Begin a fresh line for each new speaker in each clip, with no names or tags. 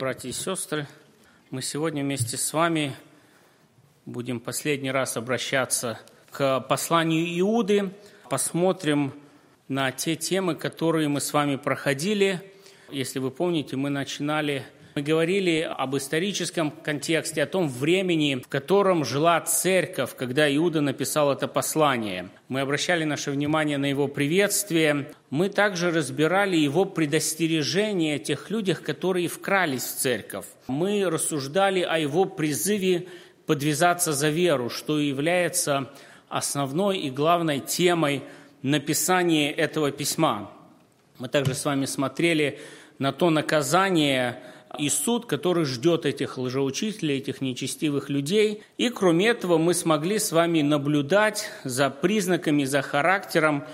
Братья и сестры. Мы сегодня вместе с вами будем последний раз обращаться к посланию Иуды. Посмотрим на те темы, которые мы с вами проходили. Если вы помните, мы начинали мы говорили об историческом контексте, о том времени, в котором жила церковь, когда Иуда написал это послание. Мы обращали наше внимание на его приветствие. Мы также разбирали его предостережение о тех людях, которые вкрались в церковь. Мы рассуждали о его призыве подвязаться за веру, что является основной и главной темой написания этого письма. Мы также с вами смотрели на то наказание, и суд, который ждет этих лжеучителей, этих нечестивых людей. И кроме этого мы смогли с вами наблюдать за признаками, за характером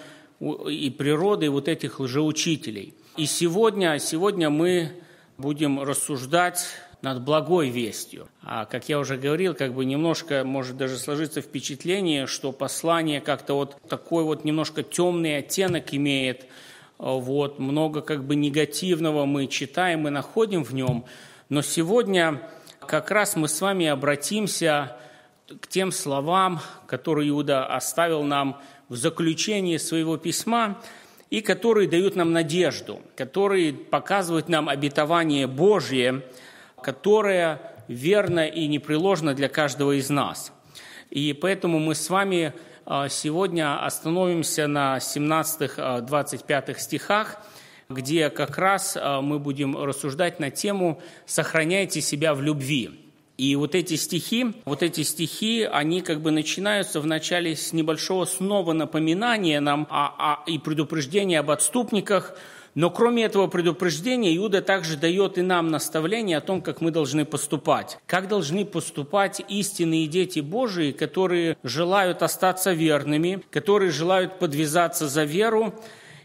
и природой вот этих лжеучителей. И сегодня, сегодня мы будем рассуждать над благой вестью. А как я уже говорил, как бы немножко может даже сложиться впечатление, что послание как-то вот такой вот немножко темный оттенок имеет – вот, много как бы негативного мы читаем и находим в нем, но сегодня как раз мы с вами обратимся к тем словам, которые Иуда оставил нам в заключении своего письма, и которые дают нам надежду, которые показывают нам обетование Божье, которое верно и непреложно для каждого из нас. И поэтому мы с вами сегодня остановимся на 17-25 а, стихах, где как раз а, мы будем рассуждать на тему «Сохраняйте себя в любви». И вот эти стихи, вот эти стихи, они как бы начинаются вначале с небольшого снова напоминания нам о, о, и предупреждения об отступниках – но кроме этого предупреждения, Иуда также дает и нам наставление о том, как мы должны поступать. Как должны поступать истинные дети Божии, которые желают остаться верными, которые желают подвязаться за веру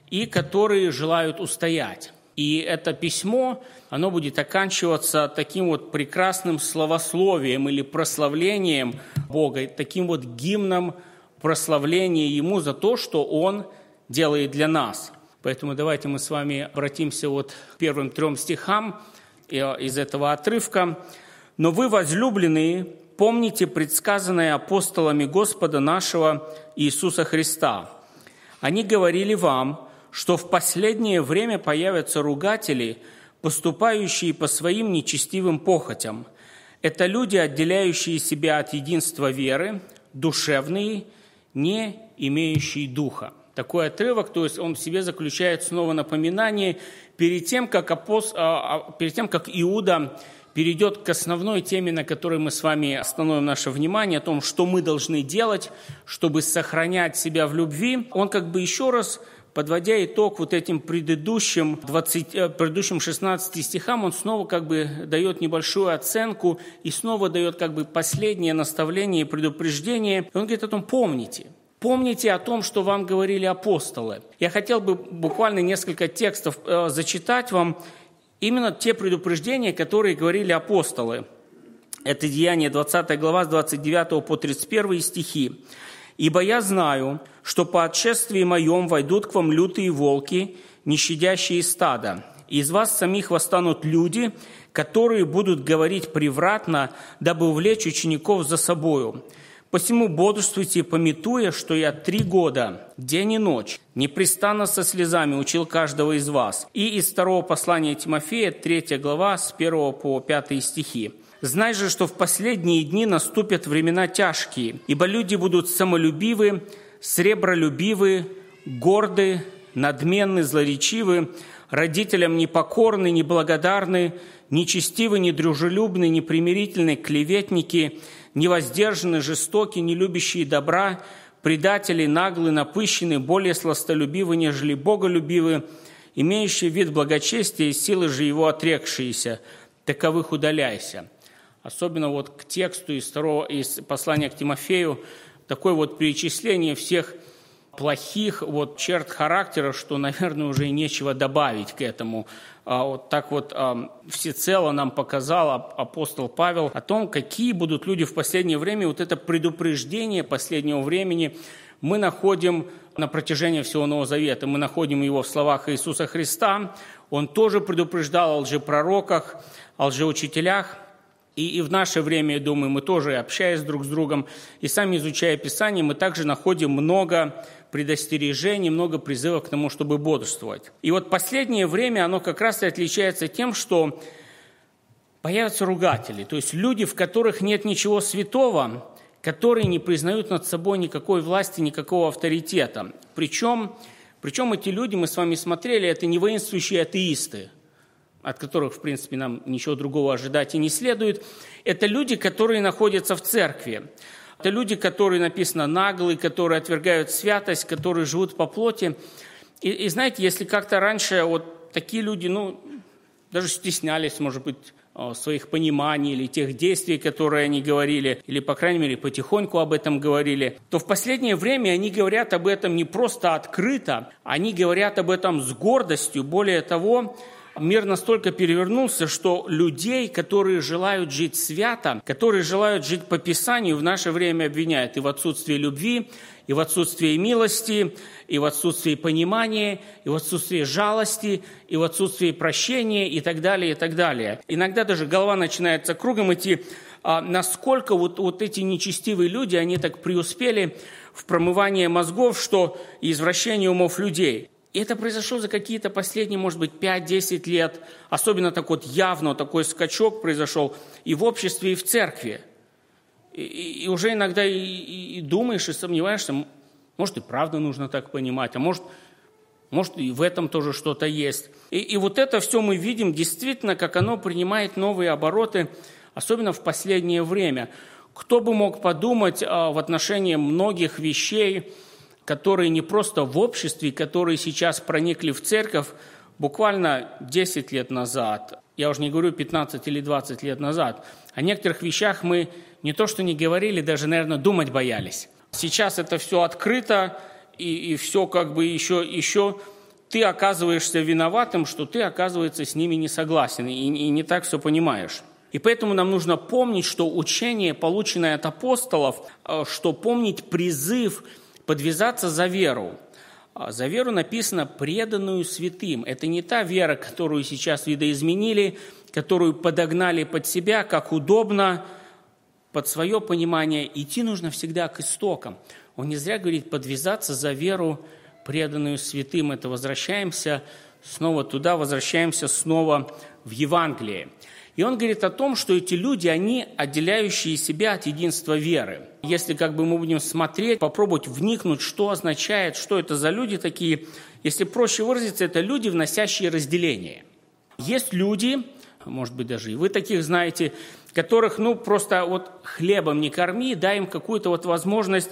и которые желают устоять. И это письмо, оно будет оканчиваться таким вот прекрасным словословием или прославлением Бога, таким вот гимном прославления Ему за то, что Он делает для нас – Поэтому давайте мы с вами обратимся вот к первым трем стихам из этого отрывка. «Но вы, возлюбленные, помните предсказанное апостолами Господа нашего Иисуса Христа. Они говорили вам, что в последнее время появятся ругатели, поступающие по своим нечестивым похотям. Это люди, отделяющие себя от единства веры, душевные, не имеющие духа такой отрывок, то есть он в себе заключает снова напоминание перед тем, как, апост... А, а, перед тем, как Иуда перейдет к основной теме, на которой мы с вами остановим наше внимание, о том, что мы должны делать, чтобы сохранять себя в любви, он как бы еще раз подводя итог вот этим предыдущим, 20, э, предыдущим 16 стихам, он снова как бы дает небольшую оценку и снова дает как бы последнее наставление и предупреждение. Он говорит о том, помните, Помните о том, что вам говорили апостолы. Я хотел бы буквально несколько текстов э, зачитать вам, именно те предупреждения, которые говорили апостолы. Это Деяние 20 глава с 29 по 31 стихи. «Ибо я знаю, что по отшествии моем войдут к вам лютые волки, не щадящие стада. Из вас самих восстанут люди, которые будут говорить превратно, дабы увлечь учеников за собою. Посему бодрствуйте, пометуя, что я три года, день и ночь, непрестанно со слезами учил каждого из вас. И из второго послания Тимофея, третья глава, с первого по пятые стихи. Знай же, что в последние дни наступят времена тяжкие, ибо люди будут самолюбивы, сребролюбивы, горды, надменны, злоречивы, родителям непокорны, неблагодарны, нечестивы, недружелюбны, непримирительны, клеветники – невоздержаны, жестоки, не любящие добра, предатели, наглые, напыщенные, более сластолюбивы, нежели боголюбивы, имеющие вид благочестия и силы же его отрекшиеся, таковых удаляйся». Особенно вот к тексту из, второго, из послания к Тимофею, такое вот перечисление всех плохих вот черт характера, что, наверное, уже нечего добавить к этому. А, вот так вот всецело нам показал апостол Павел о том, какие будут люди в последнее время. Вот это предупреждение последнего времени мы находим на протяжении всего Нового Завета. Мы находим его в словах Иисуса Христа. Он тоже предупреждал о лжепророках, о лжеучителях. И, и в наше время, я думаю, мы тоже, общаясь друг с другом и сами изучая Писание, мы также находим много предостережений, много призывов к тому, чтобы бодрствовать. И вот последнее время оно как раз и отличается тем, что появятся ругатели, то есть люди, в которых нет ничего святого, которые не признают над собой никакой власти, никакого авторитета. Причем, причем эти люди, мы с вами смотрели, это не воинствующие атеисты, от которых, в принципе, нам ничего другого ожидать и не следует. Это люди, которые находятся в церкви. Это люди, которые, написано, наглые, которые отвергают святость, которые живут по плоти. И, и знаете, если как-то раньше вот такие люди, ну, даже стеснялись, может быть, своих пониманий или тех действий, которые они говорили, или, по крайней мере, потихоньку об этом говорили, то в последнее время они говорят об этом не просто открыто, они говорят об этом с гордостью. Более того, мир настолько перевернулся, что людей, которые желают жить свято, которые желают жить по Писанию, в наше время обвиняют и в отсутствии любви, и в отсутствии милости, и в отсутствии понимания, и в отсутствии жалости, и в отсутствии прощения, и так далее, и так далее. Иногда даже голова начинается кругом идти, а насколько вот, вот эти нечестивые люди, они так преуспели в промывании мозгов, что извращение умов людей. И это произошло за какие-то последние, может быть, 5-10 лет. Особенно так вот явно такой скачок произошел и в обществе, и в церкви. И, и уже иногда и, и, и думаешь, и сомневаешься, может, и правда нужно так понимать, а может, может и в этом тоже что-то есть. И, и вот это все мы видим действительно, как оно принимает новые обороты, особенно в последнее время. Кто бы мог подумать а, в отношении многих вещей, которые не просто в обществе, которые сейчас проникли в церковь буквально 10 лет назад, я уже не говорю 15 или 20 лет назад, о некоторых вещах мы не то что не говорили, даже, наверное, думать боялись. Сейчас это все открыто, и, и все как бы еще, еще ты оказываешься виноватым, что ты, оказывается, с ними не согласен и, и не так все понимаешь. И поэтому нам нужно помнить, что учение, полученное от апостолов, э, что помнить призыв – подвязаться за веру. А за веру написано «преданную святым». Это не та вера, которую сейчас видоизменили, которую подогнали под себя, как удобно, под свое понимание. Идти нужно всегда к истокам. Он не зря говорит «подвязаться за веру, преданную святым». Это возвращаемся снова туда, возвращаемся снова в Евангелие. И он говорит о том, что эти люди, они отделяющие себя от единства веры. Если как бы мы будем смотреть, попробовать вникнуть, что означает, что это за люди такие, если проще выразиться, это люди, вносящие разделение. Есть люди, может быть, даже и вы таких знаете, которых, ну, просто вот хлебом не корми, дай им какую-то вот возможность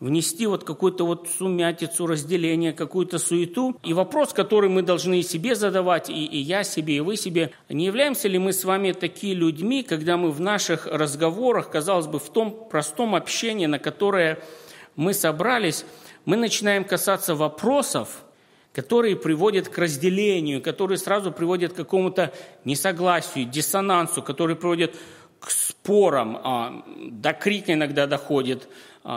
внести вот какую-то вот сумятицу, разделение, какую-то суету. И вопрос, который мы должны себе задавать, и, и я себе, и вы себе, не являемся ли мы с вами такими людьми, когда мы в наших разговорах, казалось бы, в том простом общении, на которое мы собрались, мы начинаем касаться вопросов, которые приводят к разделению, которые сразу приводят к какому-то несогласию, диссонансу, которые приводят к спорам, а, до крика иногда доходит,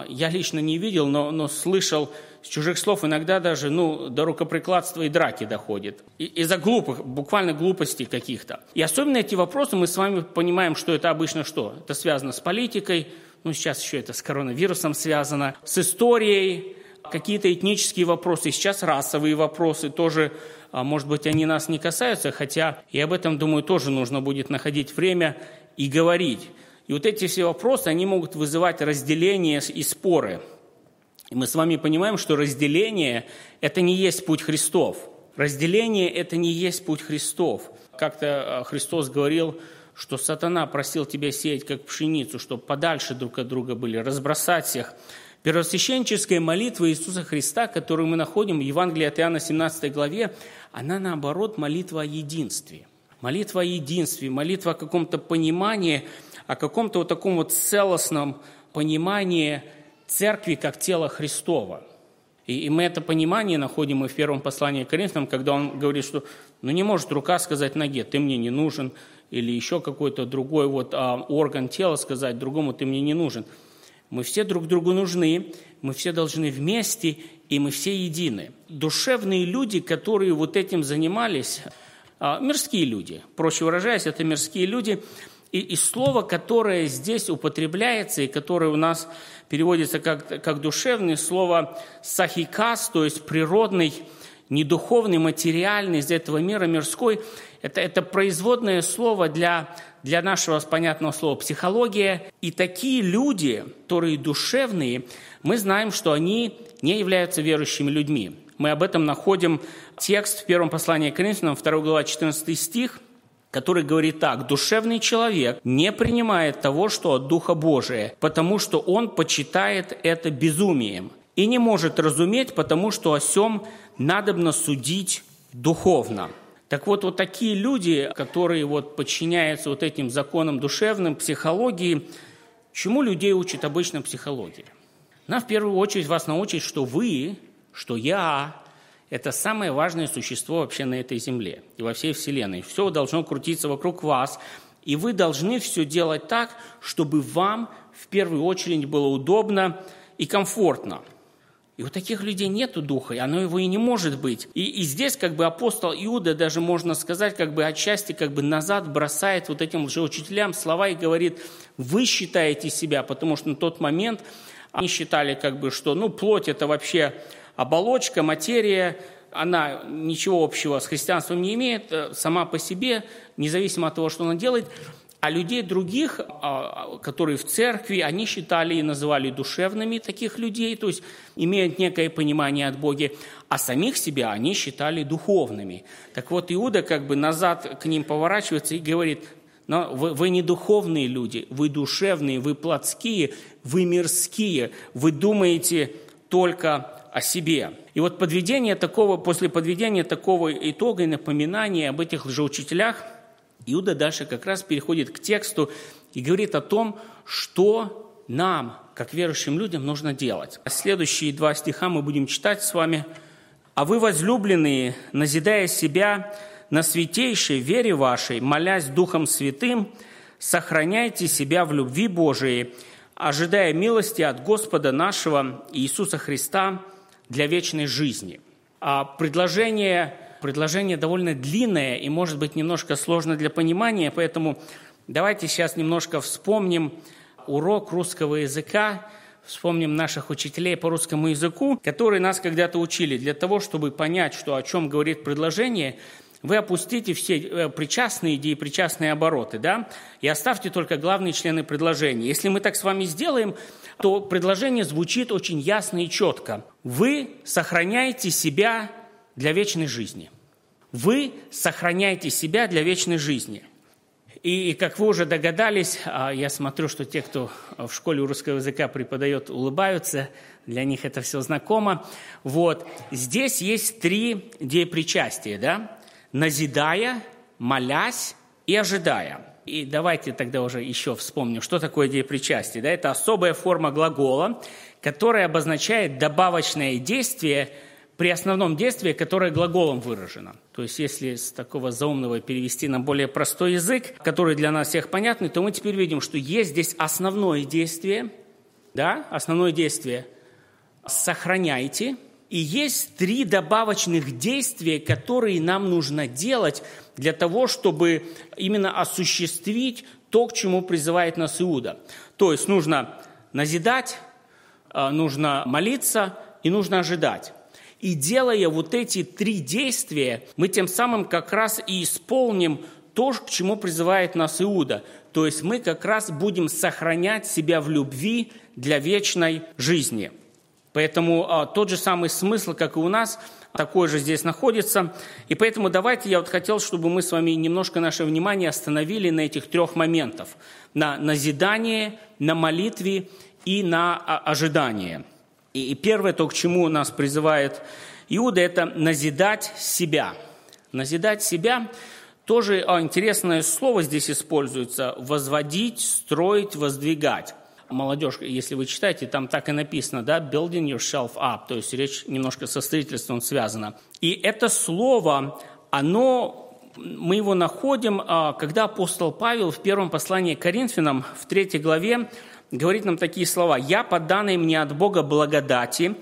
я лично не видел, но, но слышал с чужих слов, иногда даже ну, до рукоприкладства и драки доходит. Из-за глупых, буквально глупостей каких-то. И особенно эти вопросы мы с вами понимаем, что это обычно что? Это связано с политикой, ну сейчас еще это с коронавирусом связано, с историей, какие-то этнические вопросы, сейчас расовые вопросы тоже, а, может быть, они нас не касаются, хотя и об этом, думаю, тоже нужно будет находить время и говорить. И вот эти все вопросы, они могут вызывать разделение и споры. И мы с вами понимаем, что разделение – это не есть путь Христов. Разделение – это не есть путь Христов. Как-то а, Христос говорил, что сатана просил тебя сеять как пшеницу, чтобы подальше друг от друга были, разбросать всех. Первосвященческая молитва Иисуса Христа, которую мы находим в Евангелии от Иоанна 17 главе, она наоборот молитва о единстве. Молитва о единстве, молитва о каком-то понимании – о каком-то вот таком вот целостном понимании церкви как тела Христова. И, и мы это понимание находим и в первом послании к Коринфянам, когда он говорит, что ну, не может рука сказать ноге, ты мне не нужен, или еще какой-то другой вот, а, орган тела сказать другому, ты мне не нужен. Мы все друг другу нужны, мы все должны вместе, и мы все едины. Душевные люди, которые вот этим занимались, мирские люди, проще выражаясь, это мирские люди, и, и слово, которое здесь употребляется, и которое у нас переводится как, как душевное, слово «сахикас», то есть природный, не духовный, материальный, из этого мира, мирской, это, это производное слово для, для нашего понятного слова «психология». И такие люди, которые душевные, мы знаем, что они не являются верующими людьми. Мы об этом находим текст в первом послании к Коринфянам, 2 глава, 14 стих – который говорит так, «Душевный человек не принимает того, что от Духа Божия, потому что он почитает это безумием, и не может разуметь, потому что о сем надобно судить духовно». Так вот, вот такие люди, которые вот подчиняются вот этим законам душевным, психологии, чему людей учит обычно психология? Она в первую очередь вас научит, что вы, что я, это самое важное существо вообще на этой земле и во всей Вселенной. Все должно крутиться вокруг вас, и вы должны все делать так, чтобы вам в первую очередь было удобно и комфортно. И у таких людей нет духа, и оно его и не может быть. И, и здесь как бы апостол Иуда, даже можно сказать, как бы отчасти как бы назад бросает вот этим лжеучителям слова и говорит, вы считаете себя, потому что на тот момент они считали как бы, что ну плоть это вообще оболочка, материя, она ничего общего с христианством не имеет, э, сама по себе, независимо от того, что она делает. А людей других, а, которые в церкви, они считали и называли душевными таких людей, то есть имеют некое понимание от Бога, а самих себя они считали духовными. Так вот, Иуда как бы назад к ним поворачивается и говорит, но вы, вы не духовные люди, вы душевные, вы плотские, вы мирские, вы думаете только о себе. И вот подведение такого, после подведения такого итога и напоминания об этих лжеучителях, Иуда дальше как раз переходит к тексту и говорит о том, что нам, как верующим людям, нужно делать. Следующие два стиха мы будем читать с вами. «А вы, возлюбленные, назидая себя на святейшей вере вашей, молясь Духом Святым, сохраняйте себя в любви Божией, ожидая милости от Господа нашего Иисуса Христа, для вечной жизни. А предложение, предложение довольно длинное и, может быть, немножко сложно для понимания, поэтому давайте сейчас немножко вспомним урок русского языка, вспомним наших учителей по русскому языку, которые нас когда-то учили. Для того, чтобы понять, что, о чем говорит предложение, вы опустите все э, причастные идеи, причастные обороты, да, и оставьте только главные члены предложения. Если мы так с вами сделаем, то предложение звучит очень ясно и четко. Вы сохраняете себя для вечной жизни. Вы сохраняете себя для вечной жизни. И, как вы уже догадались, а, я смотрю, что те, кто в школе русского языка преподает, улыбаются, для них это все знакомо. Вот. Здесь есть три деепричастия, да? назидая, молясь и ожидая. И давайте тогда уже еще вспомним, что такое идея причастия. Да? Это особая форма глагола, которая обозначает добавочное действие при основном действии, которое глаголом выражено. То есть, если с такого заумного перевести на более простой язык, который для нас всех понятный, то мы теперь видим, что есть здесь основное действие, да, основное действие «сохраняйте», и есть три добавочных действия, которые нам нужно делать для того, чтобы именно осуществить то, к чему призывает нас Иуда. То есть нужно назидать, нужно молиться и нужно ожидать. И делая вот эти три действия, мы тем самым как раз и исполним то, к чему призывает нас Иуда. То есть мы как раз будем сохранять себя в любви для вечной жизни – Поэтому а, тот же самый смысл, как и у нас, такой же здесь находится. И поэтому давайте я вот хотел, чтобы мы с вами немножко наше внимание остановили на этих трех моментах. На назидание, на молитве и на а, ожидание. И, первое, то, к чему нас призывает Иуда, это назидать себя. Назидать себя тоже а, интересное слово здесь используется – возводить, строить, воздвигать молодежь, если вы читаете, там так и написано, да, building yourself up, то есть речь немножко со строительством связана. И это слово, оно, мы его находим, а, когда апостол Павел в первом послании к Коринфянам, в третьей главе, говорит нам такие слова. «Я, по данной мне от Бога благодати,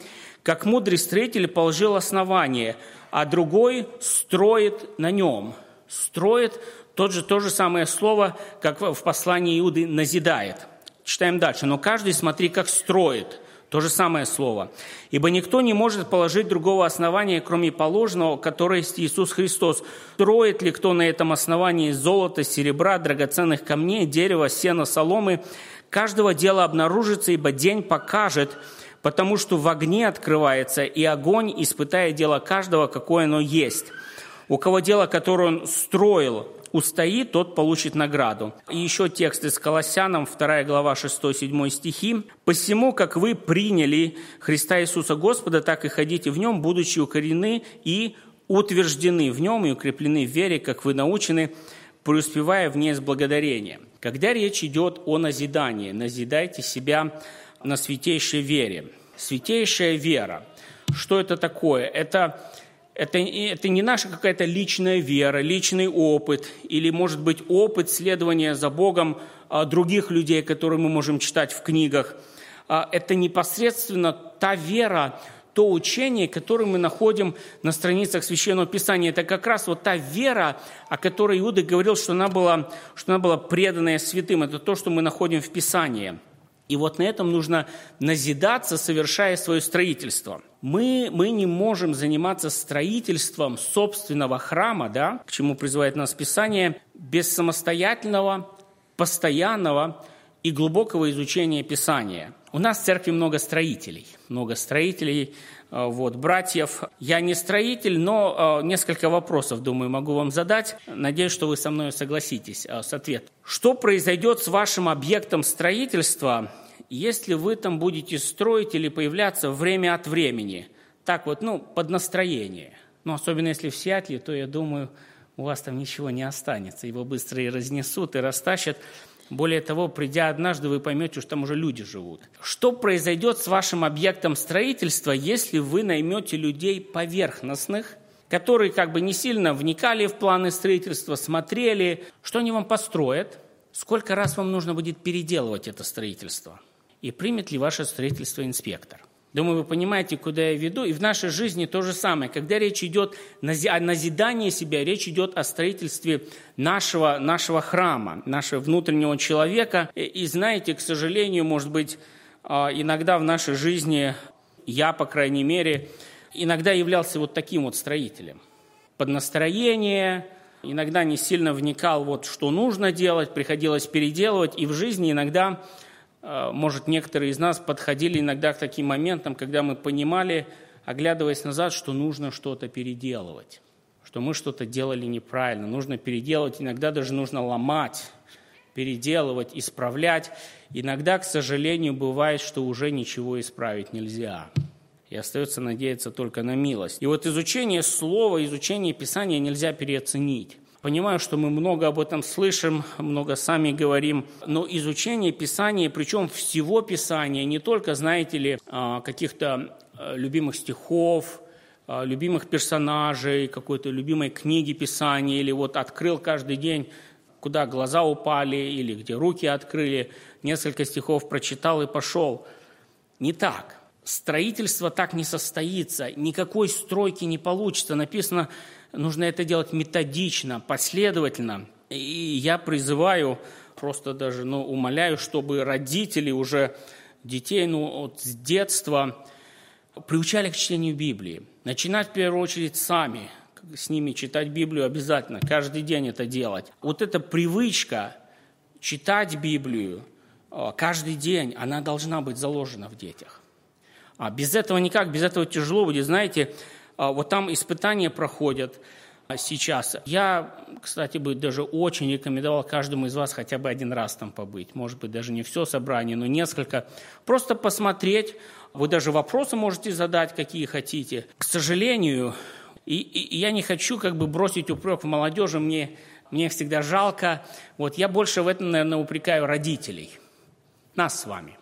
как мудрый строитель положил основание, а другой строит на нем». Строит тот же, то же самое слово, как в послании Иуды «назидает». Читаем дальше. «Но каждый, смотри, как строит». То же самое слово. «Ибо никто не может положить другого основания, кроме положенного, которое есть Иисус Христос. Строит ли кто на этом основании золото, серебра, драгоценных камней, дерева, сена, соломы? Каждого дела обнаружится, ибо день покажет, потому что в огне открывается, и огонь, испытая дело каждого, какое оно есть. У кого дело, которое он строил, устоит, тот получит награду. И еще текст из Колоссянам, 2 глава, 6-7 стихи. «Посему, как вы приняли Христа Иисуса Господа, так и ходите в Нем, будучи укорены и утверждены в Нем и укреплены в вере, как вы научены, преуспевая в ней с благодарением». Когда речь идет о назидании, назидайте себя на святейшей вере. Святейшая вера. Что это такое? Это это, это не наша какая-то личная вера, личный опыт, или, может быть, опыт следования за Богом а, других людей, которые мы можем читать в книгах. А, это непосредственно та вера, то учение, которое мы находим на страницах Священного Писания. Это как раз вот та вера, о которой Иуда говорил, что она была, что она была преданная святым. Это то, что мы находим в Писании – и вот на этом нужно назидаться, совершая свое строительство. Мы, мы не можем заниматься строительством собственного храма, да, к чему призывает нас Писание, без самостоятельного, постоянного и глубокого изучения Писания. У нас в церкви много строителей, много строителей, э, вот, братьев. Я не строитель, но э, несколько вопросов, думаю, могу вам задать. Надеюсь, что вы со мной согласитесь э, с ответом. Что произойдет с вашим объектом строительства, если вы там будете строить или появляться время от времени, так вот, ну, под настроение, ну, особенно если в Сиатле, то, я думаю, у вас там ничего не останется, его быстро и разнесут, и растащат. Более того, придя однажды, вы поймете, что там уже люди живут. Что произойдет с вашим объектом строительства, если вы наймете людей поверхностных, которые как бы не сильно вникали в планы строительства, смотрели, что они вам построят, сколько раз вам нужно будет переделывать это строительство – и примет ли ваше строительство инспектор. Думаю, вы понимаете, куда я веду. И в нашей жизни то же самое. Когда речь идет о назидании себя, речь идет о строительстве нашего, нашего храма, нашего внутреннего человека. И знаете, к сожалению, может быть, а, иногда в нашей жизни, я, по крайней мере, иногда являлся вот таким вот строителем. Под настроение, иногда не сильно вникал, вот что нужно делать, приходилось переделывать. И в жизни иногда может, некоторые из нас подходили иногда к таким моментам, когда мы понимали, оглядываясь назад, что нужно что-то переделывать, что мы что-то делали неправильно, нужно переделывать, иногда даже нужно ломать, переделывать, исправлять. Иногда, к сожалению, бывает, что уже ничего исправить нельзя. И остается надеяться только на милость. И вот изучение слова, изучение Писания нельзя переоценить. Понимаю, что мы много об этом слышим, много сами говорим, но изучение Писания, причем всего Писания, не только, знаете ли, а, каких-то а, любимых стихов, а, любимых персонажей, какой-то любимой книги Писания, или вот открыл каждый день, куда глаза упали, или где руки открыли, несколько стихов прочитал и пошел. Не так. Строительство так не состоится, никакой стройки не получится. Написано, нужно это делать методично, последовательно. И я призываю, просто даже ну, умоляю, чтобы родители уже детей ну, вот с детства приучали к чтению Библии. Начинать в первую очередь сами, с ними читать Библию обязательно, каждый день это делать. Вот эта привычка читать Библию а, каждый день, она должна быть заложена в детях. А без этого никак, без этого тяжело будет. Знаете, вот там испытания проходят сейчас. Я, кстати, бы даже очень рекомендовал каждому из вас хотя бы один раз там побыть. Может быть, даже не все собрание, но несколько. Просто посмотреть. Вы даже вопросы можете задать, какие хотите. К сожалению, и, и, я не хочу как бы бросить упрек в молодежи, мне, мне всегда жалко. Вот я больше в этом, наверное, упрекаю родителей. Нас с вами.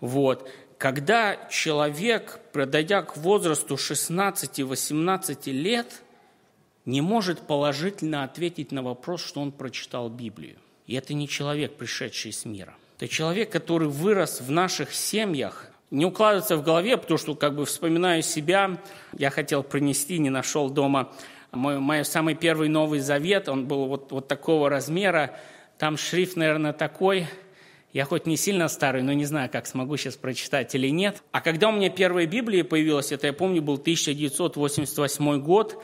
Вот когда человек, подойдя к возрасту 16-18 лет, не может положительно ответить на вопрос, что он прочитал Библию. И это не человек, пришедший из мира. Это человек, который вырос в наших семьях, не укладывается в голове, потому что, как бы, вспоминаю себя, я хотел принести, не нашел дома мой, мой самый первый Новый Завет, он был вот, вот такого размера, там шрифт, наверное, такой, я хоть не сильно старый, но не знаю, как смогу сейчас прочитать или нет. А когда у меня первая Библия появилась, это, я помню, был 1988 год,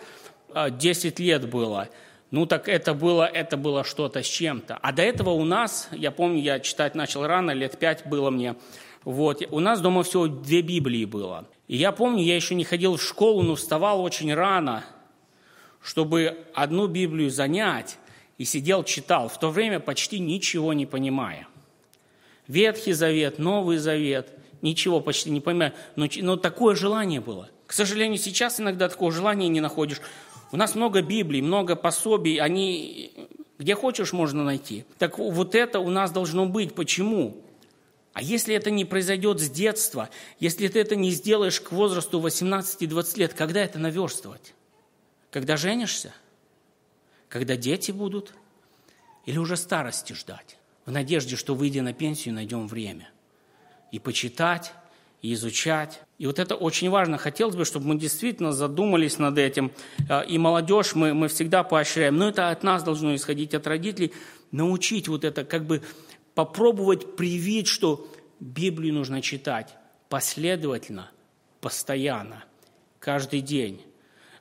10 а, лет было. Ну так это было, это было что-то с чем-то. А до этого у нас, я помню, я читать начал рано, лет 5 было мне, вот, у нас дома всего две Библии было. И я помню, я еще не ходил в школу, но вставал очень рано, чтобы одну Библию занять, и сидел, читал, в то время почти ничего не понимая. Ветхий Завет, Новый Завет, ничего почти не понимаю, но, но такое желание было. К сожалению, сейчас иногда такого желания не находишь. У нас много Библий, много пособий, они где хочешь можно найти. Так вот это у нас должно быть. Почему? А если это не произойдет с детства, если ты это не сделаешь к возрасту 18-20 лет, когда это наверстывать? Когда женишься? Когда дети будут? Или уже старости ждать? В надежде, что, выйдя на пенсию, найдем время. И почитать, и изучать. И вот это очень важно. Хотелось бы, чтобы мы действительно задумались над этим. А, и молодежь мы, мы всегда поощряем. Но это от нас должно исходить, от родителей. Научить вот это, как бы попробовать привить, что Библию нужно читать последовательно, постоянно, каждый день.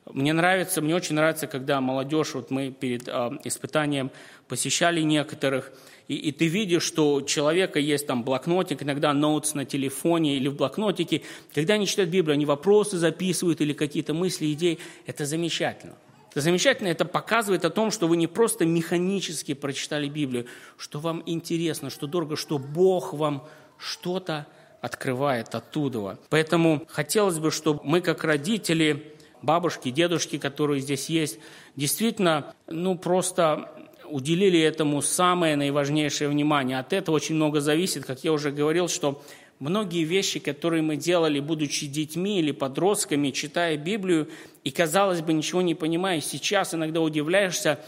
Мне нравится, мне очень нравится, когда молодежь, вот мы перед э, испытанием посещали некоторых, и, и ты видишь, что у человека есть там блокнотик, иногда ноутс на телефоне или в блокнотике. Когда они читают Библию, они вопросы записывают или какие-то мысли, идеи. Это замечательно. Это замечательно, это показывает о том, что вы не просто механически прочитали Библию, что вам интересно, что дорого, что Бог вам что-то открывает оттуда. Поэтому хотелось бы, чтобы мы как родители, бабушки, дедушки, которые здесь есть, действительно, ну просто уделили этому самое наиважнейшее внимание. От этого очень много зависит, как я уже говорил, что многие вещи, которые мы делали, будучи детьми или подростками, читая Библию, и, казалось бы, ничего не понимая, сейчас иногда удивляешься,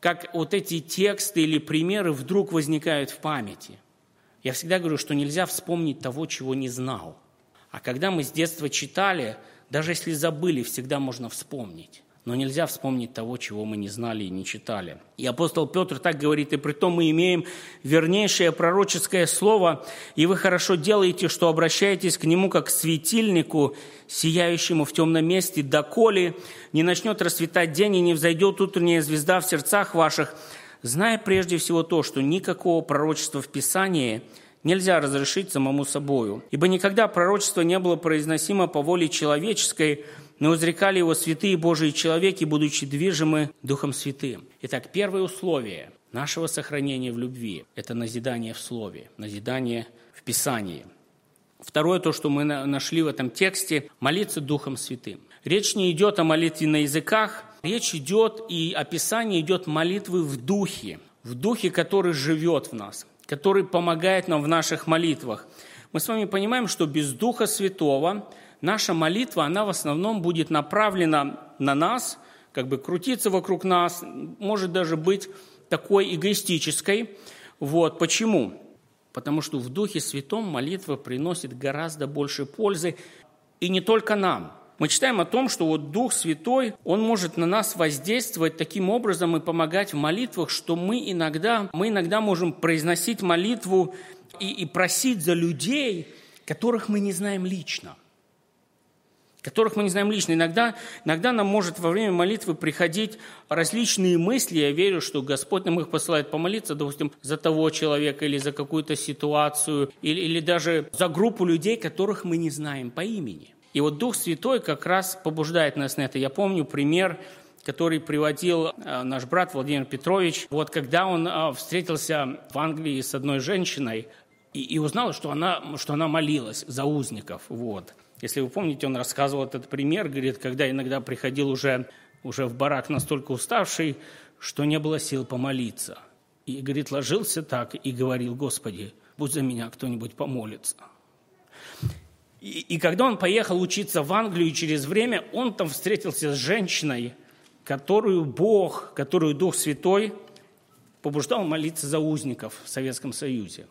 как вот эти тексты или примеры вдруг возникают в памяти. Я всегда говорю, что нельзя вспомнить того, чего не знал. А когда мы с детства читали, даже если забыли, всегда можно вспомнить но нельзя вспомнить того, чего мы не знали и не читали. И апостол Петр так говорит, и при том мы имеем вернейшее пророческое слово, и вы хорошо делаете, что обращаетесь к нему как к светильнику, сияющему в темном месте, доколе не начнет расцветать день и не взойдет утренняя звезда в сердцах ваших, зная прежде всего то, что никакого пророчества в Писании нельзя разрешить самому собою. Ибо никогда пророчество не было произносимо по воле человеческой, но узрекали его святые Божии человеки, будучи движимы Духом Святым. Итак, первое условие нашего сохранения в любви – это назидание в Слове, назидание в Писании. Второе, то, что мы нашли в этом тексте – молиться Духом Святым. Речь не идет о молитве на языках, речь идет и описание идет молитвы в Духе, в Духе, который живет в нас, который помогает нам в наших молитвах. Мы с вами понимаем, что без Духа Святого – наша молитва, она в основном будет направлена на нас, как бы крутиться вокруг нас, может даже быть такой эгоистической. Вот. Почему? Потому что в Духе Святом молитва приносит гораздо больше пользы, и не только нам. Мы читаем о том, что вот Дух Святой, Он может на нас воздействовать таким образом и помогать в молитвах, что мы иногда, мы иногда можем произносить молитву и, и просить за людей, которых мы не знаем лично – которых мы не знаем лично. Иногда, иногда нам может во время молитвы приходить различные мысли. Я верю, что Господь нам их посылает помолиться, допустим, за того человека или за какую-то ситуацию, или, или даже за группу людей, которых мы не знаем по имени. И вот Дух Святой как раз побуждает нас на это. Я помню пример, который приводил э, наш брат Владимир Петрович. Вот когда он э, встретился в Англии с одной женщиной и, и узнал, что она, что она молилась за узников. Вот. Если вы помните, он рассказывал этот пример, говорит, когда иногда приходил уже, уже в барак настолько уставший, что не было сил помолиться. И, говорит, ложился так и говорил, Господи, будь за меня кто-нибудь помолится. И, и когда он поехал учиться в Англию через время, он там встретился с женщиной, которую Бог, которую Дух Святой побуждал молиться за узников в Советском Союзе.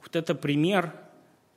Вот это пример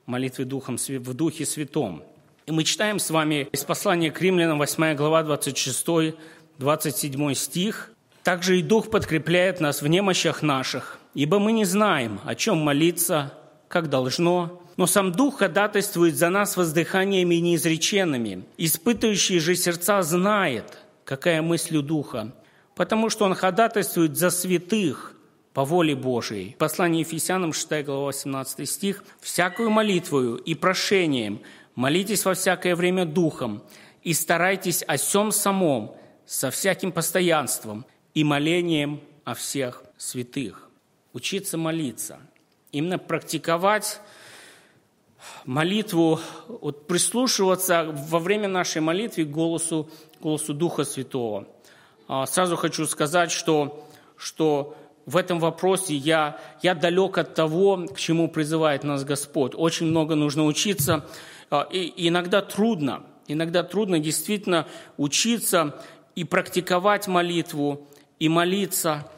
молитвы Духом, в Духе Святом. И мы читаем с вами из послания к римлянам, 8 глава, 26, 27 стих. «Также и Дух подкрепляет нас в немощах наших, ибо мы не знаем, о чем молиться, как должно, но сам Дух ходатайствует за нас воздыханиями неизреченными. Испытывающий же сердца знает, какая мысль у Духа, потому что Он ходатайствует за святых по воле Божией. Послание Ефесянам, 6 глава, 18 стих. «Всякую молитвою и прошением молитесь во всякое время Духом, и старайтесь о всем самом, со всяким постоянством и молением о всех святых». Учиться молиться. Именно практиковать молитву, вот прислушиваться во время нашей молитвы к голосу, голосу Духа Святого. А, сразу хочу сказать, что, что в этом вопросе я, я далек от того, к чему призывает нас Господь. Очень много нужно учиться, и иногда трудно, иногда трудно действительно учиться и практиковать молитву, и молиться,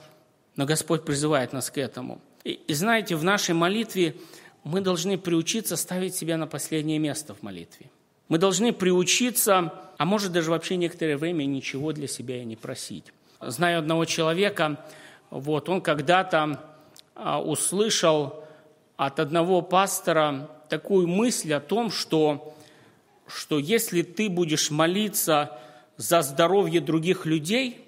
но Господь призывает нас к этому. И, и знаете, в нашей молитве мы должны приучиться ставить себя на последнее место в молитве. Мы должны приучиться, а может даже вообще некоторое время ничего для себя и не просить. Знаю одного человека, вот, он когда-то а, услышал от одного пастора такую мысль о том, что, что если ты будешь молиться за здоровье других людей,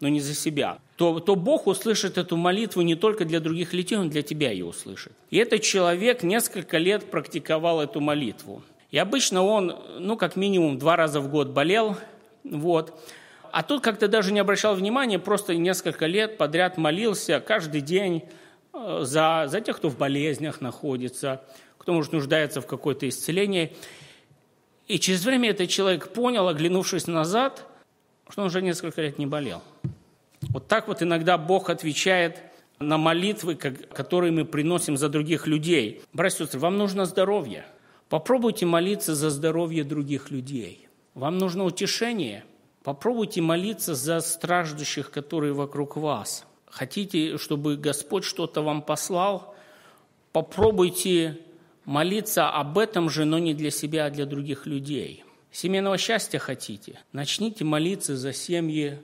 но не за себя, то, то Бог услышит эту молитву не только для других людей, он для тебя ее услышит. И этот человек несколько лет практиковал эту молитву. И обычно он, ну, как минимум два раза в год болел, вот. А тут как-то даже не обращал внимания, просто несколько лет подряд молился каждый день за, за тех, кто в болезнях находится, кто, может, нуждается в какое-то исцелении. И через время этот человек понял, оглянувшись назад, что он уже несколько лет не болел. Вот так вот иногда Бог отвечает на молитвы, которые мы приносим за других людей. Братья и сестры, вам нужно здоровье. Попробуйте молиться за здоровье других людей. Вам нужно утешение. Попробуйте молиться за страждущих, которые вокруг вас. Хотите, чтобы Господь что-то вам послал? Попробуйте молиться об этом же, но не для себя, а для других людей. Семейного счастья хотите? Начните молиться за семьи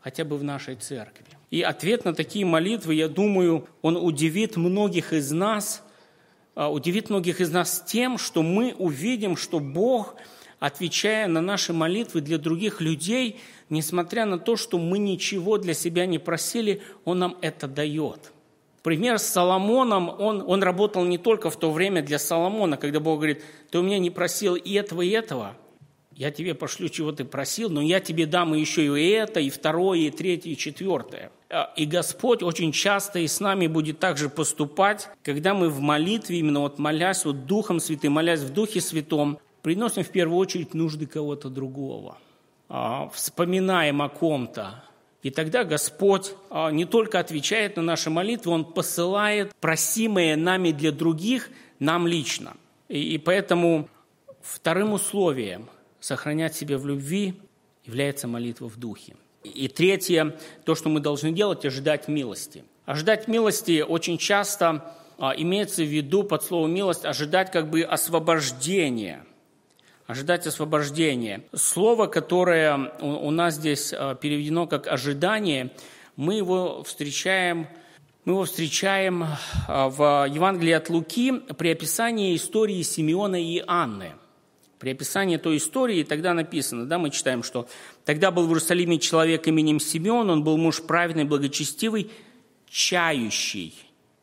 хотя бы в нашей церкви. И ответ на такие молитвы, я думаю, он удивит многих из нас, а, удивит многих из нас тем, что мы увидим, что Бог, отвечая на наши молитвы для других людей, несмотря на то, что мы ничего для себя не просили, Он нам это дает. Пример с Соломоном, он, он работал не только в то время для Соломона, когда Бог говорит, ты у меня не просил и этого, и этого, я тебе пошлю, чего ты просил, но я тебе дам еще и это, и второе, и третье, и четвертое. А, и Господь очень часто и с нами будет также поступать, когда мы в молитве, именно вот молясь вот Духом Святым, молясь в Духе Святом, приносим в первую очередь нужды кого-то другого, а, вспоминаем о ком-то. И тогда Господь а, не только отвечает на наши молитвы, Он посылает просимое нами для других нам лично. И, и поэтому вторым условием сохранять себя в любви является молитва в духе. И третье, то, что мы должны делать, ожидать милости. Ожидать милости очень часто а, имеется в виду под словом милость ожидать как бы освобождения. Ожидать освобождения. Слово, которое у, нас здесь а, переведено как ожидание, мы его встречаем мы его встречаем а, в Евангелии от Луки при описании истории Симеона и Анны – при описании той истории тогда написано, да, мы читаем, что «Тогда был в Иерусалиме человек именем Симеон, он был муж праведный, благочестивый, чающий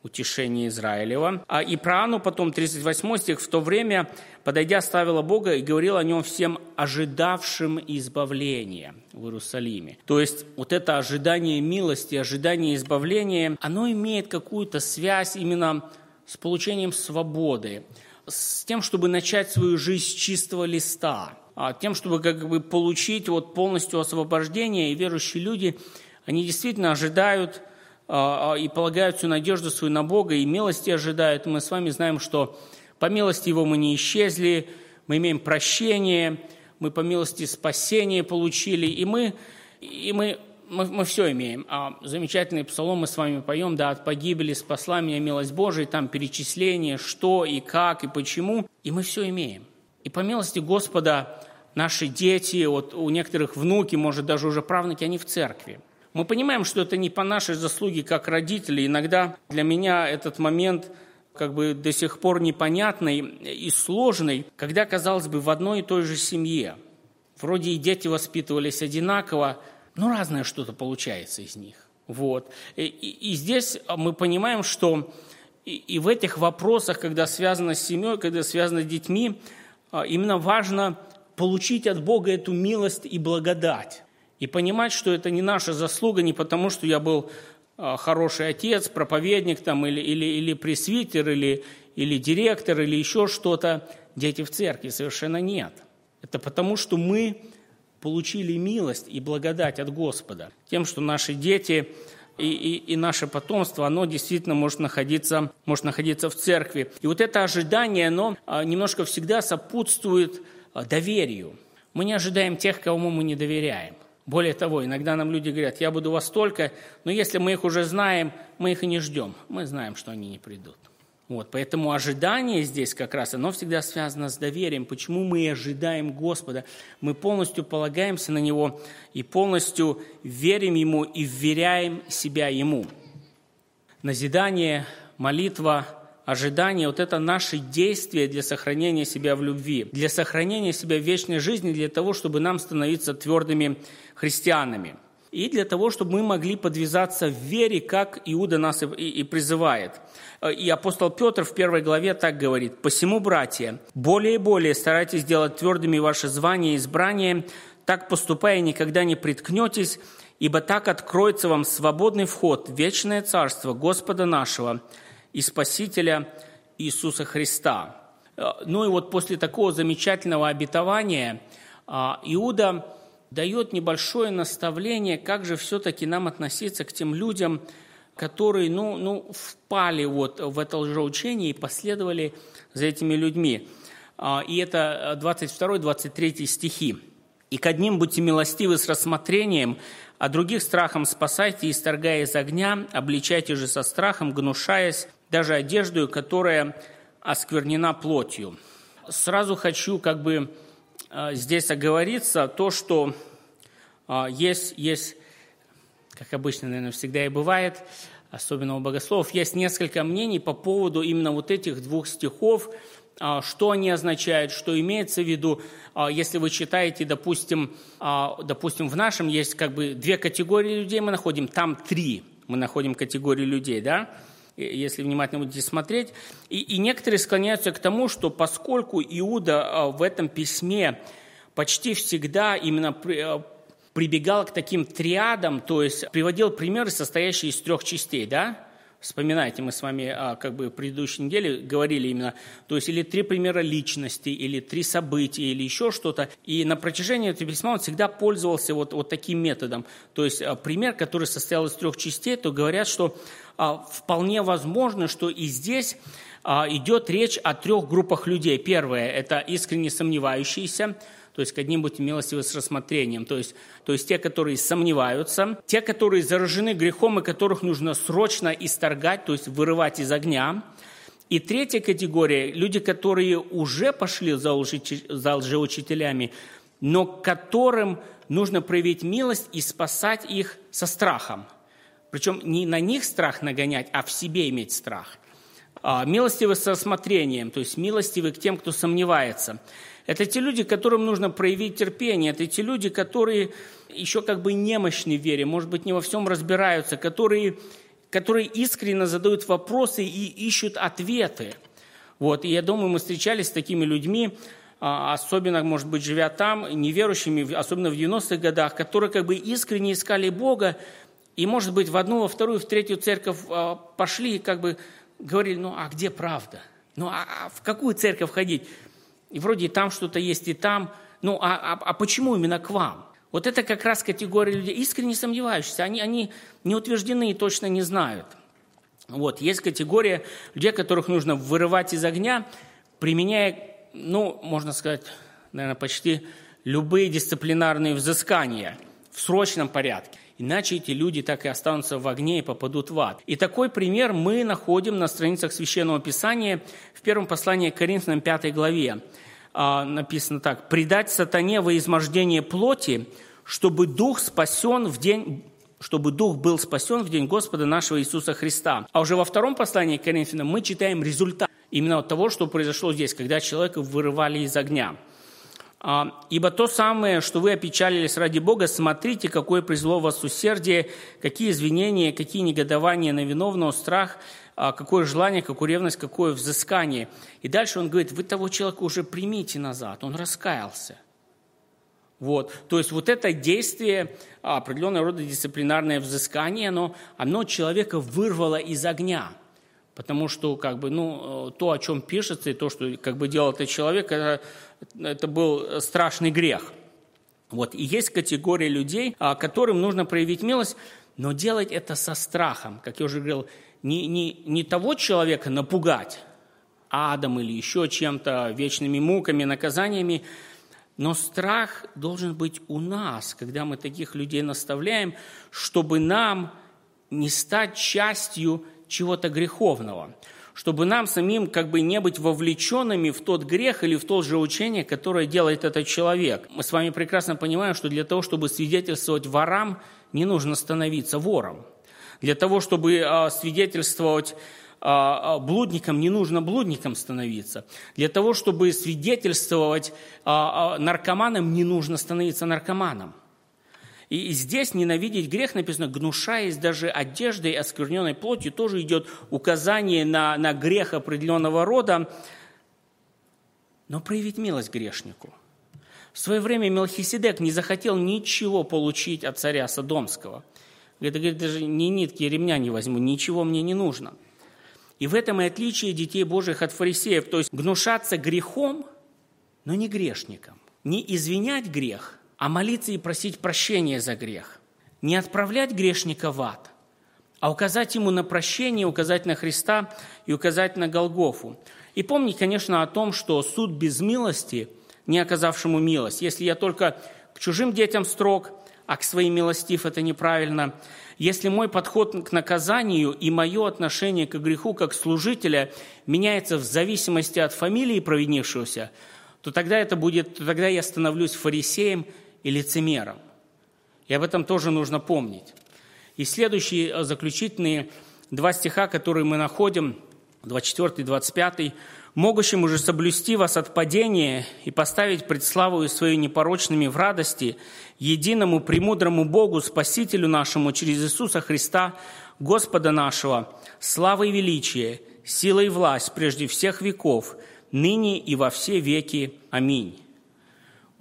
утешение Израилева». А и про Анну потом, 38 стих, «В то время, подойдя, ставила Бога и говорила о нем всем ожидавшим избавления в Иерусалиме». То есть вот это ожидание милости, ожидание избавления, оно имеет какую-то связь именно с получением свободы, с тем, чтобы начать свою жизнь с чистого листа, а тем, чтобы как бы получить вот полностью освобождение. И верующие люди, они действительно ожидают и полагают всю надежду свою на Бога, и милости ожидают. мы с вами знаем, что по милости Его мы не исчезли, мы имеем прощение, мы по милости спасение получили, и мы, и мы мы, мы все имеем. А замечательный псалом мы с вами поем, да, от погибели спасла меня милость Божия, там перечисление, что и как и почему, и мы все имеем. И по милости Господа наши дети, вот у некоторых внуки, может даже уже правнуки, они в церкви. Мы понимаем, что это не по нашей заслуге как родители. Иногда для меня этот момент как бы до сих пор непонятный и сложный, когда, казалось бы, в одной и той же семье. Вроде и дети воспитывались одинаково, но разное что-то получается из них. Вот. И, и, и здесь мы понимаем, что и, и в этих вопросах, когда связано с семьей, когда связано с детьми, а, именно важно получить от Бога эту милость и благодать. И понимать, что это не наша заслуга, не потому, что я был а, хороший отец, проповедник там, или, или, или пресвитер, или, или директор, или еще что-то. Дети в церкви совершенно нет. Это потому, что мы получили милость и благодать от Господа. Тем, что наши дети и, и, и наше потомство, оно действительно может находиться, может находиться в церкви. И вот это ожидание, оно а, немножко всегда сопутствует а, доверию. Мы не ожидаем тех, кому мы не доверяем. Более того, иногда нам люди говорят, я буду вас только, но если мы их уже знаем, мы их и не ждем. Мы знаем, что они не придут. Вот, поэтому ожидание здесь как раз, оно всегда связано с доверием. Почему мы ожидаем Господа? Мы полностью полагаемся на Него и полностью верим Ему и вверяем себя Ему. Назидание, молитва, ожидание – вот это наши действия для сохранения себя в любви, для сохранения себя в вечной жизни, для того, чтобы нам становиться твердыми христианами – и для того, чтобы мы могли подвязаться в вере, как Иуда нас и, призывает. И апостол Петр в первой главе так говорит, «Посему, братья, более и более старайтесь делать твердыми ваши звания и избрания, так поступая никогда не приткнетесь, ибо так откроется вам свободный вход в вечное царство Господа нашего и Спасителя Иисуса Христа». Ну и вот после такого замечательного обетования а, Иуда дает небольшое наставление, как же все-таки нам относиться к тем людям, которые ну, ну, впали вот в это лжеучение и последовали за этими людьми. А, и это 22-23 стихи. «И к одним будьте милостивы с рассмотрением, а других страхом спасайте, исторгая из огня, обличайте же со страхом, гнушаясь даже одеждою, которая осквернена плотью». Сразу хочу как бы а, здесь оговориться то, что а, есть, есть, как обычно, наверное, всегда и бывает, особенно у богословов, есть несколько мнений по поводу именно вот этих двух стихов, а, что они означают, что имеется в виду, если вы читаете, допустим, допустим, в нашем есть как бы две категории людей мы находим, там три мы находим категории людей, да, если внимательно будете смотреть. И, и некоторые склоняются к тому, что поскольку Иуда а, в этом письме почти всегда именно а, прибегал к таким триадам, то есть приводил примеры, состоящие из трех частей, да? Вспоминайте, мы с вами а, как бы в предыдущей неделе говорили именно, то есть или три примера личности, или три события, или еще что-то. И на протяжении этого письма он всегда пользовался вот, вот таким методом. То есть а, пример, который состоял из трех частей, то говорят, что а, вполне возможно, что и здесь а, идет речь о трех группах людей. Первое – это искренне сомневающиеся, то есть к одним будьте милостивы с рассмотрением, то есть, то есть те, которые сомневаются, те, которые заражены грехом и которых нужно срочно исторгать, то есть вырывать из огня. И третья категория – люди, которые уже пошли за, лжи, за лжеучителями, но которым нужно проявить милость и спасать их со страхом. Причем не на них страх нагонять, а в себе иметь страх. А, милостивы с рассмотрением, то есть милостивы к тем, кто сомневается – это те люди, которым нужно проявить терпение. Это те люди, которые еще как бы немощны в вере, может быть, не во всем разбираются, которые, которые искренне задают вопросы и ищут ответы. Вот. И я думаю, мы встречались с такими людьми, а, особенно, может быть, живя там, неверующими, особенно в 90-х годах, которые как бы искренне искали Бога, и, может быть, в одну, во вторую, в третью церковь а, пошли и как бы говорили, ну а где правда? Ну а, а в какую церковь ходить? И вроде и там что-то есть, и там. Ну, а, а, а почему именно к вам? Вот это как раз категория людей, искренне сомневающихся. Они, они не утверждены и точно не знают. Вот, есть категория людей, которых нужно вырывать из огня, применяя, ну, можно сказать, наверное, почти любые дисциплинарные взыскания. В срочном порядке. Иначе эти люди так и останутся в огне и попадут в ад. И такой пример мы находим на страницах Священного Писания в первом послании к Коринфянам 5 главе. А, написано так. «Предать сатане во измождение плоти, чтобы дух спасен в день чтобы Дух был спасен в день Господа нашего Иисуса Христа. А уже во втором послании к Коринфянам мы читаем результат именно от того, что произошло здесь, когда человека вырывали из огня. А, «Ибо то самое, что вы опечалились ради Бога, смотрите, какое произвело вас усердие, какие извинения, какие негодования на виновного, страх, а, какое желание, какую ревность, какое взыскание». И дальше он говорит, вы того человека уже примите назад, он раскаялся. Вот. То есть вот это действие, а, определенного рода дисциплинарное взыскание, оно, оно человека вырвало из огня. Потому что как бы, ну, то, о чем пишется, и то, что как бы делал этот человек, это, это был страшный грех. Вот. И есть категория людей, а, которым нужно проявить милость, но делать это со страхом. Как я уже говорил, не, не, не того человека напугать адом или еще чем-то, вечными муками, наказаниями, но страх должен быть у нас, когда мы таких людей наставляем, чтобы нам не стать частью чего-то греховного, чтобы нам самим как бы не быть вовлеченными в тот грех или в то же учение, которое делает этот человек. Мы с вами прекрасно понимаем, что для того, чтобы свидетельствовать ворам, не нужно становиться вором. Для того, чтобы а, свидетельствовать а, а, блудникам не нужно блудником становиться. Для того, чтобы свидетельствовать наркоманам, не нужно становиться наркоманом. И здесь ненавидеть грех написано, гнушаясь даже одеждой, оскверненной плотью, тоже идет указание на, на грех определенного рода, но проявить милость грешнику. В свое время Мелхиседек не захотел ничего получить от царя Содомского. Говорит, даже ни нитки ремня не возьму, ничего мне не нужно – и в этом и отличие детей Божьих от фарисеев, то есть гнушаться грехом, но не грешником. Не извинять грех, а молиться и просить прощения за грех. Не отправлять грешника в ад, а указать ему на прощение, указать на Христа и указать на Голгофу. И помнить, конечно, о том, что суд без милости, не оказавшему милость, если я только к чужим детям строг, а к своим милостив это неправильно – если мой подход к наказанию и мое отношение к греху как служителя меняется в зависимости от фамилии провинившегося, то тогда, это будет, то тогда я становлюсь фарисеем и лицемером. И об этом тоже нужно помнить. И следующие э, заключительные два стиха, которые мы находим, 24 и 25, могущим уже соблюсти вас от падения и поставить пред славою свою непорочными в радости, единому премудрому Богу, Спасителю нашему через Иисуса Христа, Господа нашего, слава и величие, сила и власть прежде всех веков, ныне и во все веки. Аминь.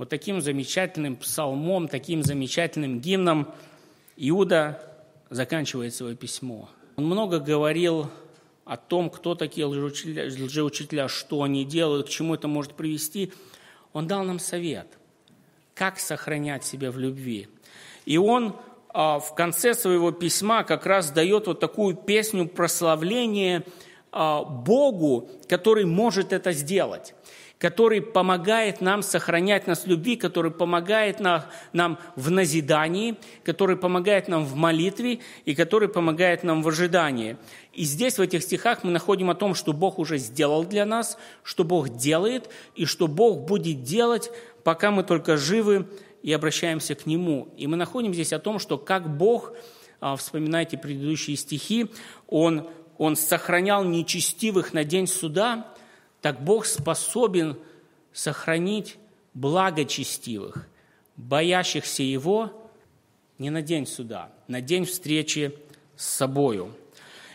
Вот таким замечательным псалмом, таким замечательным гимном Иуда заканчивает свое письмо. Он много говорил о том, кто такие лжеучителя, лжеучителя, что они делают, к чему это может привести, он дал нам совет, как сохранять себя в любви. И он а, в конце своего письма как раз дает вот такую песню прославления а, Богу, который может это сделать который помогает нам сохранять нас в любви, который помогает нам в назидании, который помогает нам в молитве и который помогает нам в ожидании. И здесь, в этих стихах, мы находим о том, что Бог уже сделал для нас, что Бог делает, и что Бог будет делать, пока мы только живы и обращаемся к Нему. И мы находим здесь о том, что как Бог, а, вспоминайте предыдущие стихи, Он, он сохранял нечестивых на день суда – так Бог способен сохранить благочестивых, боящихся Его не на день суда, на день встречи с собою.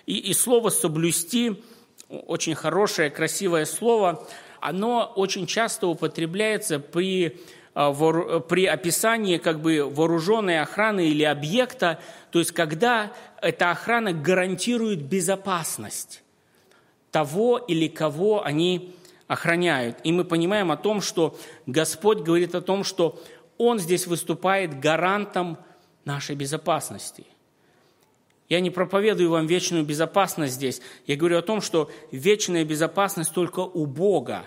И, и слово «соблюсти» очень хорошее, красивое слово, оно очень часто употребляется при, а, при описании как бы вооруженной охраны или объекта, то есть когда эта охрана гарантирует безопасность того или кого они охраняют. И мы понимаем о том, что Господь говорит о том, что Он здесь выступает гарантом нашей безопасности. Я не проповедую вам вечную безопасность здесь. Я говорю о том, что вечная безопасность только у Бога,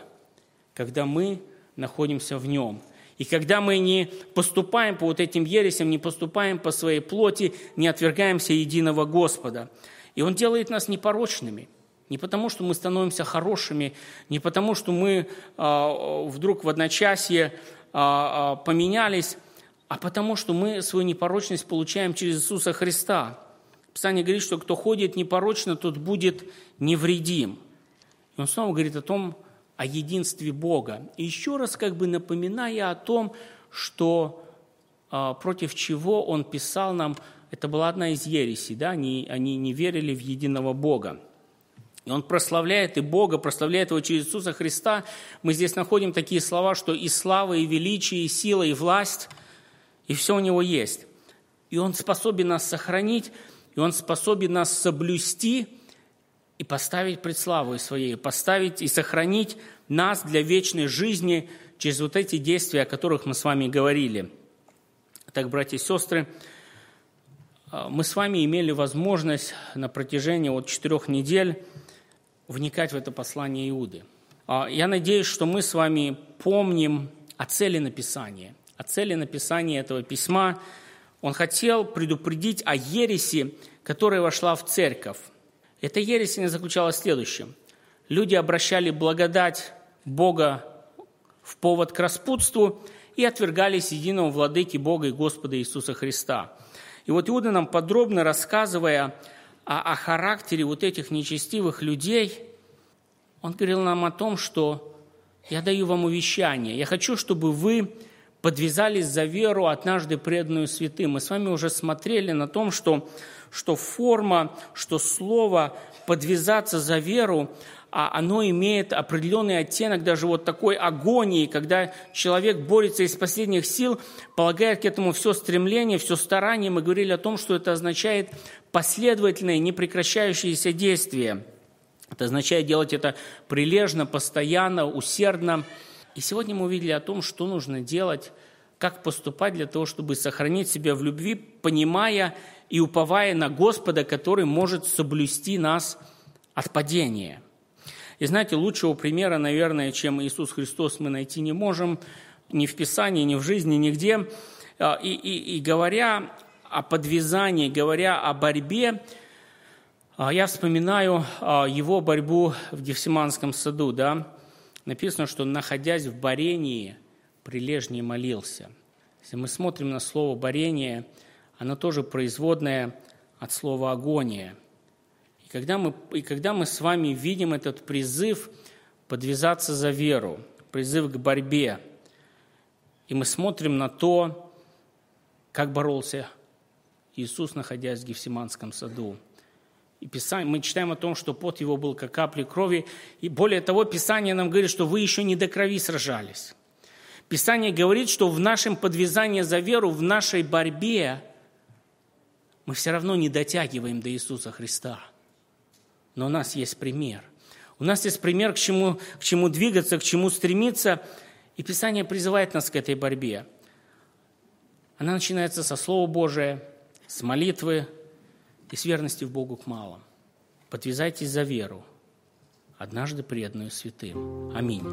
когда мы находимся в Нем. И когда мы не поступаем по вот этим ересям, не поступаем по своей плоти, не отвергаемся единого Господа. И Он делает нас непорочными. Не потому, что мы становимся хорошими, не потому, что мы а, вдруг в одночасье а, а, поменялись, а потому, что мы свою непорочность получаем через Иисуса Христа. Писание говорит, что кто ходит непорочно, тот будет невредим. И он снова говорит о том, о единстве Бога. И еще раз как бы напоминая о том, что против чего он писал нам, это была одна из ересей, да, они, они не верили в единого Бога. И он прославляет и Бога, прославляет его через Иисуса Христа. Мы здесь находим такие слова, что и слава, и величие, и сила, и власть, и все у него есть. И он способен нас сохранить, и он способен нас соблюсти и поставить пред славой своей, поставить и сохранить нас для вечной жизни через вот эти действия, о которых мы с вами говорили. Так, братья и сестры, мы с вами имели возможность на протяжении вот четырех недель вникать в это послание Иуды. А, я надеюсь, что мы с вами помним о цели написания. О цели написания этого письма. Он хотел предупредить о ереси, которая вошла в церковь. Эта ересь не заключалась в следующем. Люди обращали благодать Бога в повод к распутству и отвергались единого владыки Бога и Господа Иисуса Христа. И вот Иуда нам подробно рассказывая о, о характере вот этих нечестивых людей, он говорил нам о том, что я даю вам увещание. Я хочу, чтобы вы подвязались за веру, однажды преданную святым. Мы с вами уже смотрели на том, что, что форма, что слово «подвязаться за веру», а оно имеет определенный оттенок даже вот такой агонии, когда человек борется из последних сил, полагает к этому все стремление, все старание. Мы говорили о том, что это означает последовательное, непрекращающееся действие. Это означает делать это прилежно, постоянно, усердно. И сегодня мы увидели о том, что нужно делать, как поступать для того, чтобы сохранить себя в любви, понимая и уповая на Господа, который может соблюсти нас от падения – и знаете, лучшего примера, наверное, чем Иисус Христос мы найти не можем ни в Писании, ни в жизни, нигде. А, и, и, и говоря о подвязании, говоря о борьбе, а, я вспоминаю а, его борьбу в Гефсиманском саду. Да? Написано, что, находясь в борении, прилежнее молился. Если мы смотрим на слово «борение», оно тоже производное от слова «агония». И когда мы, и когда мы с вами видим этот призыв подвязаться за веру, призыв к борьбе, и мы смотрим на то, как боролся Иисус, находясь в Гефсиманском саду. И Писание, мы читаем о том, что пот его был как капли крови. И более того, Писание нам говорит, что вы еще не до крови сражались. Писание говорит, что в нашем подвязании за веру, в нашей борьбе мы все равно не дотягиваем до Иисуса Христа – но у нас есть пример. У нас есть пример, к чему, к чему двигаться, к чему стремиться. И Писание призывает нас к этой борьбе. Она начинается со Слова Божия, с молитвы и с верности в Богу к малым. Подвязайтесь за веру, однажды преданную святым. Аминь.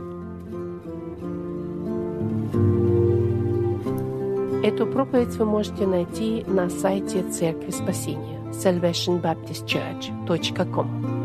Эту проповедь вы можете найти на сайте Церкви Спасения salvationbaptistchurch.com.